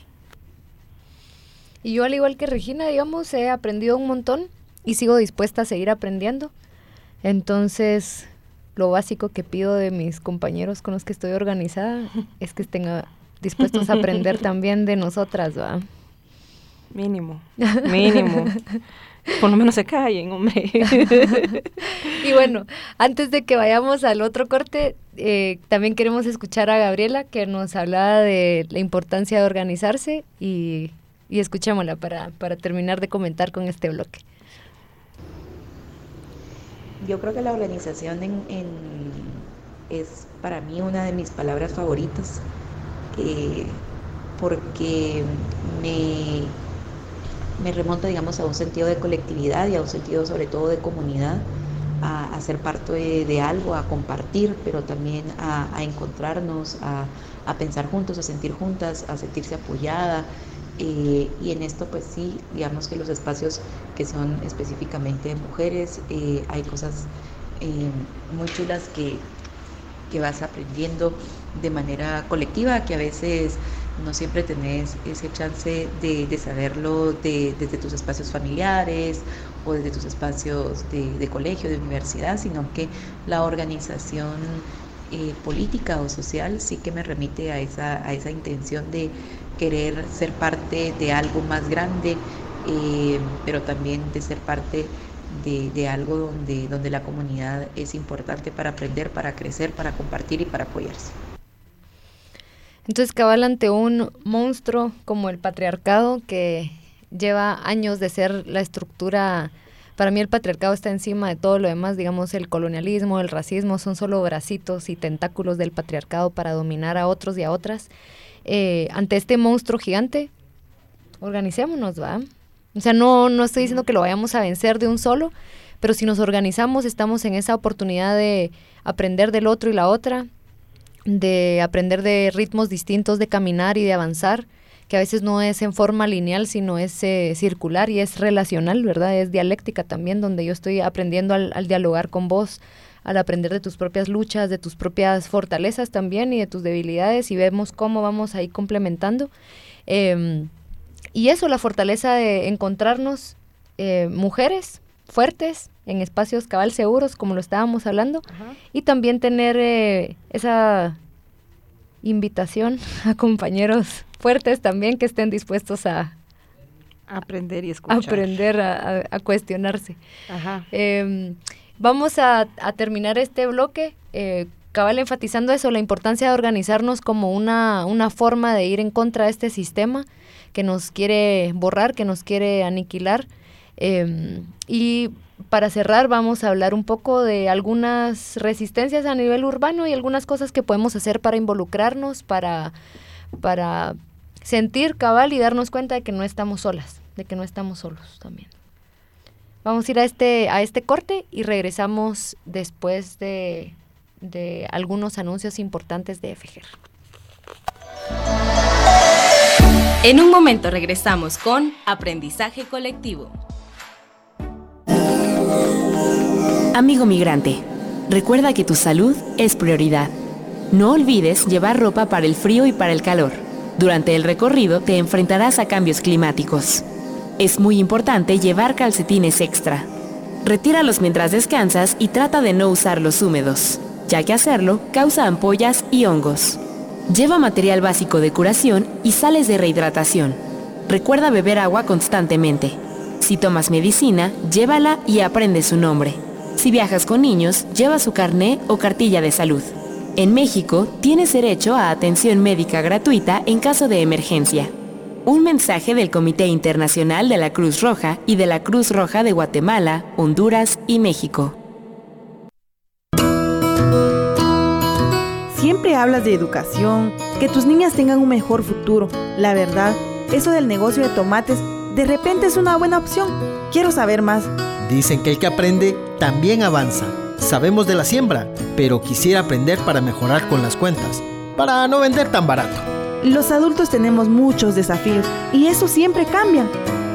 Y yo al igual que Regina, digamos, he aprendido un montón y sigo dispuesta a seguir aprendiendo. Entonces, lo básico que pido de mis compañeros con los que estoy organizada es que estén dispuestos a aprender también de nosotras, ¿va? Mínimo, mínimo. Por lo menos se callen, hombre. y bueno, antes de que vayamos al otro corte, eh, también queremos escuchar a Gabriela que nos hablaba de la importancia de organizarse y, y escuchémosla para, para terminar de comentar con este bloque. Yo creo que la organización es para mí una de mis palabras favoritas, eh, porque me me remonta, digamos, a un sentido de colectividad y a un sentido sobre todo de comunidad, a, ser parte de, algo, a compartir, pero también a, encontrarnos, a, pensar juntos, a sentir juntas, a sentirse apoyada. Y en esto, pues sí, digamos que los espacios que son específicamente mujeres, eh, hay cosas eh, muy chulas que, que vas aprendiendo de manera colectiva, que a veces no siempre tenés ese chance de, saberlo desde tus espacios familiares o desde tus espacios de, colegio, de universidad, sino que la organización eh, política o social sí que me remite a esa, a esa intención de querer ser parte de algo más grande, eh, pero también de ser parte de, de, algo donde, donde la comunidad es importante para aprender, para crecer, para compartir y para apoyarse. Entonces cabal ante un monstruo como el patriarcado que lleva años de ser la estructura, para mí el patriarcado está encima de todo lo demás, digamos el colonialismo, el racismo, son solo bracitos y tentáculos del patriarcado para dominar a otros y a otras. Eh, ante este monstruo gigante, organicémonos, ¿va? O sea, no, no estoy diciendo que lo vayamos a vencer de un solo, pero si nos organizamos estamos en esa oportunidad de aprender del otro y la otra, de aprender de ritmos distintos de caminar y de avanzar, que a veces no es en forma lineal, sino es eh, circular y es relacional, ¿verdad? Es dialéctica también, donde yo estoy aprendiendo al, dialogar con vos, al aprender de tus propias luchas, de tus propias fortalezas también y de tus debilidades y vemos cómo vamos ahí complementando. Em, y eso, la fortaleza de encontrarnos eh, mujeres fuertes, en espacios cabal seguros, como lo estábamos hablando, y también tener eh, esa invitación a compañeros fuertes también que estén dispuestos a aprender y escuchar. Aprender a, cuestionarse. Em, vamos a, terminar este bloque. Eh, cabal enfatizando eso, la importancia de organizarnos como una, una forma de ir en contra de este sistema que nos quiere borrar, que nos quiere aniquilar. Em, y para cerrar vamos a hablar un poco de algunas resistencias a nivel urbano y algunas cosas que podemos hacer para involucrarnos, para, para sentir cabal y darnos cuenta de que no estamos solas, de que no estamos solos también. Vamos a ir a este, a este corte y regresamos después de, de algunos anuncios importantes de FGR. En un momento regresamos con Aprendizaje Colectivo. Amigo migrante, recuerda que tu salud es prioridad. No olvides llevar ropa para el frío y para el calor. Durante el recorrido te enfrentarás a cambios climáticos. Es muy importante llevar calcetines extra. Retíralos mientras descansas y trata de no usarlos húmedos, ya que hacerlo causa ampollas y hongos. Lleva material básico de curación y sales de rehidratación. Recuerda beber agua constantemente. Si tomas medicina, llévala y aprende su nombre. Si viajas con niños, lleva su carné o cartilla de salud. En México, tienes derecho a atención médica gratuita en caso de emergencia. Un mensaje del Comité Internacional de la Cruz Roja y de la Cruz Roja de Guatemala, Honduras y México. siempre hablas de educación, que tus niñas tengan un mejor futuro. La verdad, eso del negocio de tomates de repente es una buena opción. Quiero saber más. Dicen que el que aprende también avanza. Sabemos de la siembra, pero quisiera aprender para mejorar con las cuentas, para no vender tan barato. Los adultos tenemos muchos desafíos y eso siempre cambia.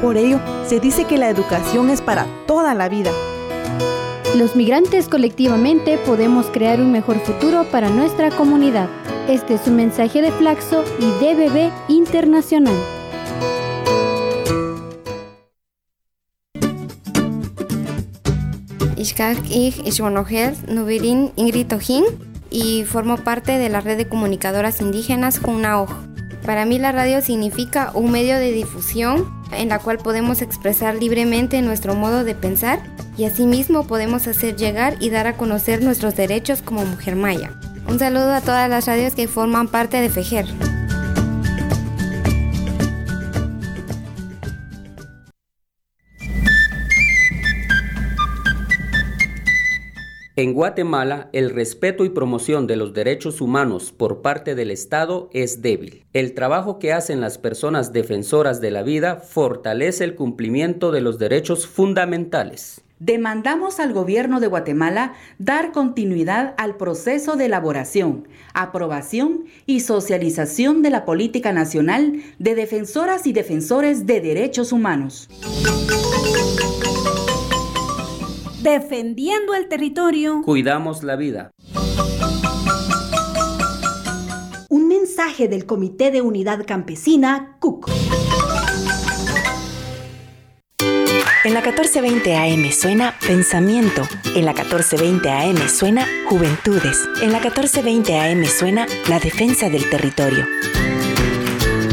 Por ello, se dice que la educación es para toda la vida. Los migrantes colectivamente podemos crear un mejor futuro para nuestra comunidad. Este es un mensaje de Flaxo y DBB Internacional. Ishkak Ich Ishwonogel Nubirin Ingrid y formo parte de la red de comunicadoras indígenas Junaoj. Para mí la radio significa un medio de difusión en la cual podemos expresar libremente nuestro modo de pensar y asimismo podemos hacer llegar y dar a conocer nuestros derechos como mujer maya. Un saludo a todas las radios que forman parte de FEJER. En Guatemala, el respeto y promoción de los derechos humanos por parte del Estado es débil. El trabajo que hacen las personas defensoras de la vida fortalece el cumplimiento de los derechos fundamentales. Demandamos al gobierno de Guatemala dar continuidad al proceso de elaboración, aprobación y socialización de la política nacional de defensoras y defensores de derechos humanos. Defendiendo el territorio. Cuidamos la vida. Un mensaje del Comité de Unidad Campesina, CUC. En la 1420 AM suena Pensamiento. En la 1420 AM suena Juventudes. En la 1420 AM suena La Defensa del Territorio.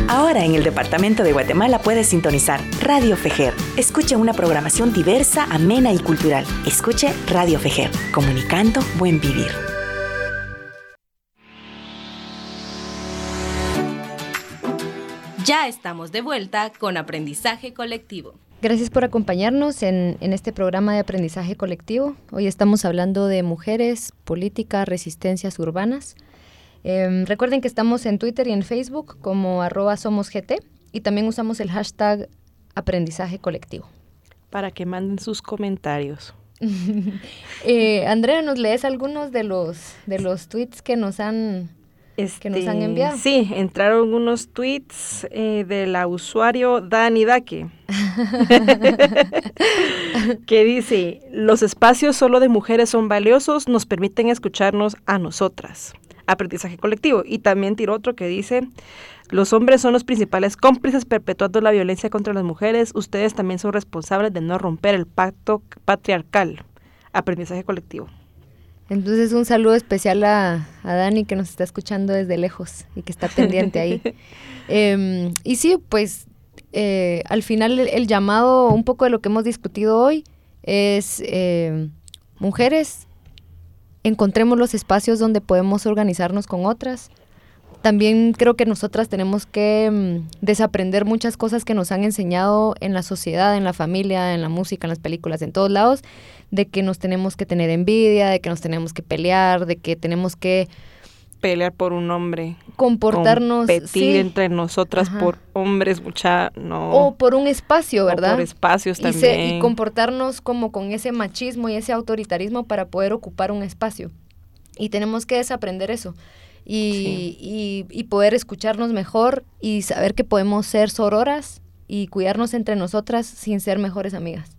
Ahora en el Departamento de Guatemala puedes sintonizar Radio Fejer. Escuche una programación diversa, amena y cultural. Escuche Radio Fejer, comunicando buen vivir. Ya estamos de vuelta con aprendizaje colectivo. Gracias por acompañarnos en, en, este programa de aprendizaje colectivo. Hoy estamos hablando de mujeres, política, resistencias urbanas. Eh, recuerden que estamos en Twitter y en Facebook como arroba somosgt y también usamos el hashtag aprendizaje colectivo. Para que manden sus comentarios. eh, Andrea, ¿nos lees algunos de los, de los tweets que nos han que nos han Este, enviado. Sí, entraron unos tweets eh, de la usuario Dani Dake. que dice, los espacios solo de mujeres son valiosos, nos permiten escucharnos a nosotras. Aprendizaje colectivo. Y también tiró otro que dice, los hombres son los principales cómplices perpetuando la violencia contra las mujeres, ustedes también son responsables de no romper el pacto patriarcal. Aprendizaje colectivo. Entonces un saludo especial a, a, Dani que nos está escuchando desde lejos y que está pendiente ahí. eh, y sí, pues eh, al final el, el, llamado, un poco de lo que hemos discutido hoy, es eh, mujeres, encontremos los espacios donde podemos organizarnos con otras. También creo que nosotras tenemos que mm, desaprender muchas cosas que nos han enseñado en la sociedad, en la familia, en la música, en las películas, en todos lados, de que nos tenemos que tener envidia, de que nos tenemos que pelear, de que tenemos que pelear por un hombre, comportarnos, competir sí. entre nosotras Ajá. por hombres, mucha, no. O por un espacio, ¿verdad? O por espacios y también. Se, y comportarnos como con ese machismo y ese autoritarismo para poder ocupar un espacio. Y tenemos que desaprender eso. Y, sí. y, y, poder escucharnos mejor y saber que podemos ser sororas y cuidarnos entre nosotras sin ser mejores amigas.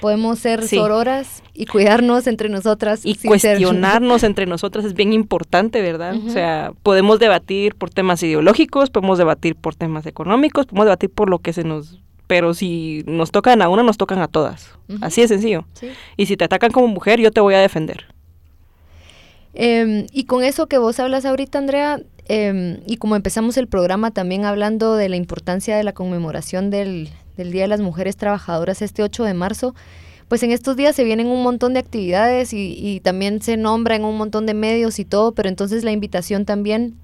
Podemos ser sí. sororas y cuidarnos entre nosotras. Y cuestionarnos ser... entre nosotras es bien importante, ¿verdad? Uh -huh. O sea, podemos debatir por temas ideológicos, podemos debatir por temas económicos, podemos debatir por lo que se nos... Pero si nos tocan a una, nos tocan a todas. Uh -huh. Así de sencillo. Sí. Y si te atacan como mujer, yo te voy a defender. Eh, y con eso que vos hablas ahorita, Andrea, eh, y como empezamos el programa también hablando de la importancia de la conmemoración del, del, Día de las Mujeres Trabajadoras este 8 de marzo, pues en estos días se vienen un montón de actividades y, y también se nombra en un montón de medios y todo, pero entonces la invitación también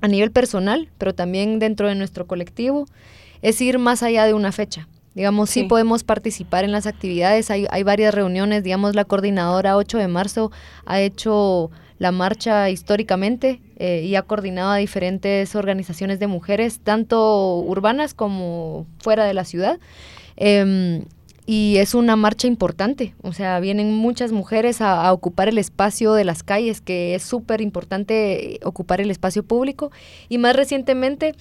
a nivel personal, pero también dentro de nuestro colectivo, es ir más allá de una fecha. Digamos, sí. Sí. podemos participar en las actividades, hay, hay varias reuniones, digamos, la coordinadora 8 de marzo ha hecho la marcha históricamente eh, y ha coordinado a diferentes organizaciones de mujeres, tanto urbanas como fuera de la ciudad. Em, y es una marcha importante, o sea, vienen muchas mujeres a, a ocupar el espacio de las calles, que es súper importante eh, ocupar el espacio público. Y más recientemente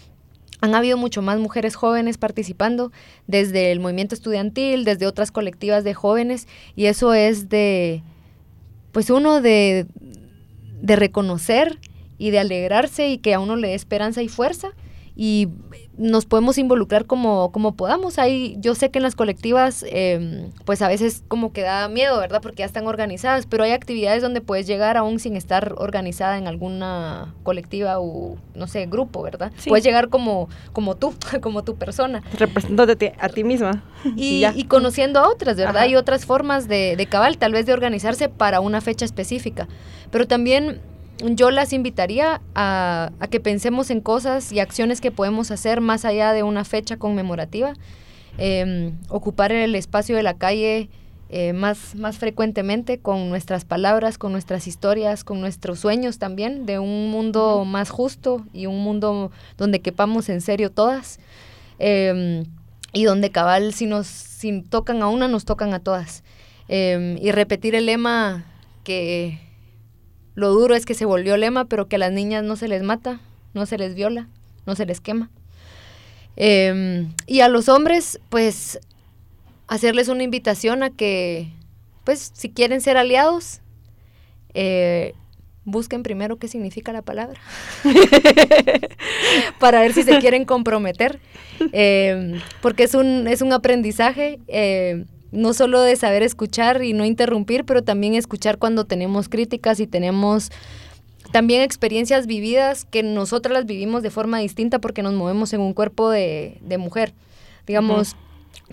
han habido mucho más mujeres jóvenes participando desde el movimiento estudiantil, desde otras colectivas de jóvenes, y eso es de, pues uno de, de reconocer y de alegrarse y que a uno le dé esperanza y fuerza y nos podemos involucrar como, como podamos. Ahí, yo sé que en las colectivas, eh, pues a veces como que da miedo, ¿verdad? Porque ya están organizadas, pero hay actividades donde puedes llegar aún sin estar organizada en alguna colectiva o, no sé, grupo, ¿verdad? Sí. Puedes llegar como, como tú, como tu persona. Representándote a ti misma. Y, ya. y conociendo a otras, ¿verdad? Ajá. Hay otras formas de, de cabal, tal vez de organizarse para una fecha específica. Pero también yo las invitaría a, a que pensemos en cosas y acciones que podemos hacer más allá de una fecha conmemorativa. Eh, ocupar el espacio de la calle eh, más, más frecuentemente con nuestras palabras, con nuestras historias, con nuestros sueños también de un mundo más justo y un mundo donde quepamos en serio todas. Eh, y donde cabal, si nos si tocan a una, nos tocan a todas. Eh, y repetir el lema que lo duro es que se volvió lema, pero que a las niñas no se les mata, no se les viola, no se les quema. Eh, y a los hombres, pues, hacerles una invitación a que, pues, si quieren ser aliados, eh, busquen primero qué significa la palabra, para ver si se quieren comprometer, eh, porque es un, es un aprendizaje. No solo de saber escuchar y no interrumpir, pero también escuchar cuando tenemos críticas y tenemos también experiencias vividas que nosotras las vivimos de forma distinta porque nos movemos en un cuerpo de, de mujer. Digamos,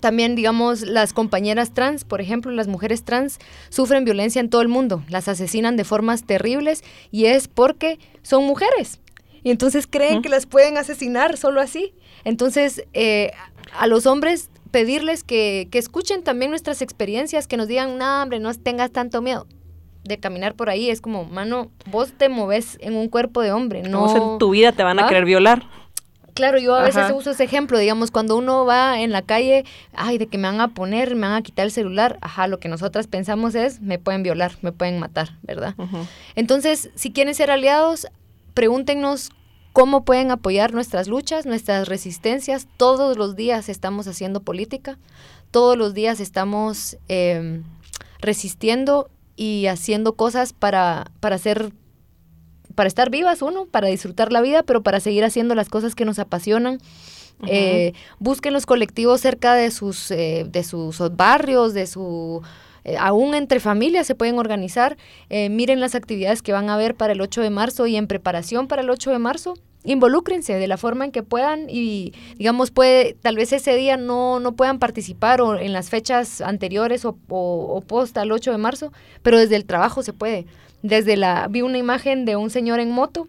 también, digamos, las compañeras trans, por ejemplo, las mujeres trans sufren violencia en todo el mundo, las asesinan de formas terribles y es porque son mujeres. Y entonces creen que las pueden asesinar solo así. Entonces, eh, a los hombres pedirles que, que escuchen también nuestras experiencias, que nos digan, no, hombre, no tengas tanto miedo de caminar por ahí. Es como, mano, vos te moves en un cuerpo de hombre, no... En tu vida te van a ¿Ah? querer violar. Claro, yo a veces Ajá. uso ese ejemplo, digamos, cuando uno va en la calle, ay, de que me van a poner, me van a quitar el celular, ajá, lo que nosotras pensamos es, me pueden violar, me pueden matar, ¿verdad? Entonces, si quieren ser aliados, pregúntenos cómo pueden apoyar nuestras luchas, nuestras resistencias. Todos los días estamos haciendo política, todos los días estamos eh, resistiendo y haciendo cosas para, para hacer para estar vivas uno, para disfrutar la vida, pero para seguir haciendo las cosas que nos apasionan. Eh, busquen los colectivos cerca de sus, eh, de sus barrios, de su... eh, aún entre familias se pueden organizar. Eh, miren las actividades que van a haber para el 8 de marzo y en preparación para el 8 de marzo. Involúcrense de la forma en que puedan y, digamos, puede, tal vez ese día no, no puedan participar o en las fechas anteriores o, o, post al 8 de marzo, pero desde el trabajo se puede. Desde la, vi una imagen de un señor en moto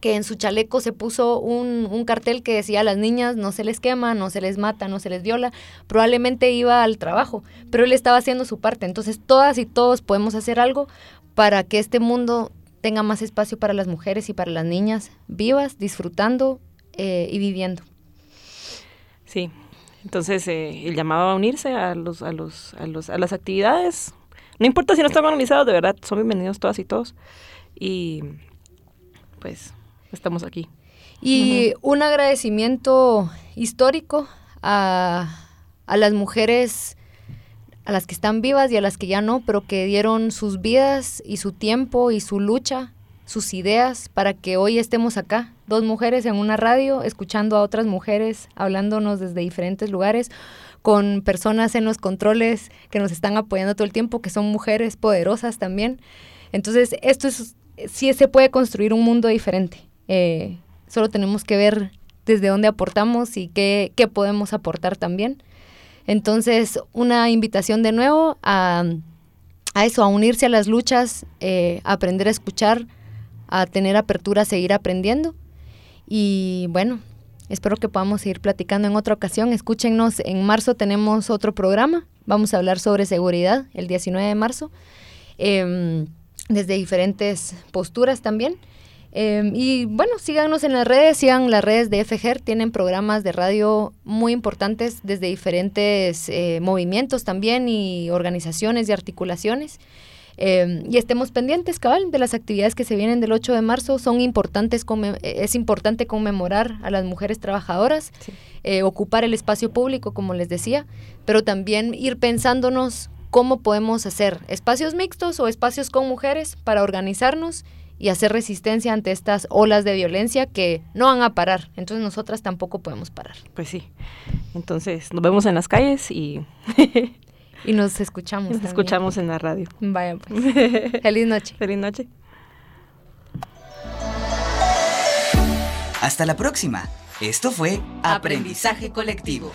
que en su chaleco se puso un, un, cartel que decía a las niñas no se les quema, no se les mata, no se les viola. Probablemente iba al trabajo, pero él estaba haciendo su parte. Entonces todas y todos podemos hacer algo para que este mundo tenga más espacio para las mujeres y para las niñas vivas, disfrutando eh, y viviendo. Sí, entonces eh, el llamado a unirse a los, a los, a los, a las actividades. No importa si no están organizados, de verdad, son bienvenidos todas y todos. Y pues estamos aquí. Y uh -huh. un agradecimiento histórico a, a, las mujeres, a las que están vivas y a las que ya no, pero que dieron sus vidas y su tiempo y su lucha, sus ideas para que hoy estemos acá. Dos mujeres en una radio, escuchando a otras mujeres, hablándonos desde diferentes lugares, con personas en los controles que nos están apoyando todo el tiempo, que son mujeres poderosas también. Entonces, esto es sí se puede construir un mundo diferente. Eh, solo tenemos que ver desde dónde aportamos y qué, qué, podemos aportar también. Entonces, una invitación de nuevo a, a eso, a unirse a las luchas, eh, a aprender a escuchar, a tener apertura, a seguir aprendiendo. Y bueno, espero que podamos seguir platicando en otra ocasión. Escúchenos, en marzo tenemos otro programa. Vamos a hablar sobre seguridad el 19 de marzo, em, desde diferentes posturas también. Em, y bueno, síganos en las redes, sigan las redes de FGER, tienen programas de radio muy importantes desde diferentes eh, movimientos también y organizaciones y articulaciones. Em, y estemos pendientes, cabal, de las actividades que se vienen del 8 de marzo. Son importantes, es importante conmemorar a las mujeres trabajadoras, eh, ocupar el espacio público, como les decía, pero también ir pensándonos cómo podemos hacer espacios mixtos o espacios con mujeres para organizarnos y hacer resistencia ante estas olas de violencia que no van a parar. Entonces nosotras tampoco podemos parar. Pues sí. Entonces nos vemos en las calles y... y nos escuchamos. Nos escuchamos en la radio. Vaya pues. Feliz noche. Feliz noche. Hasta la próxima. Esto fue Aprendizaje Colectivo.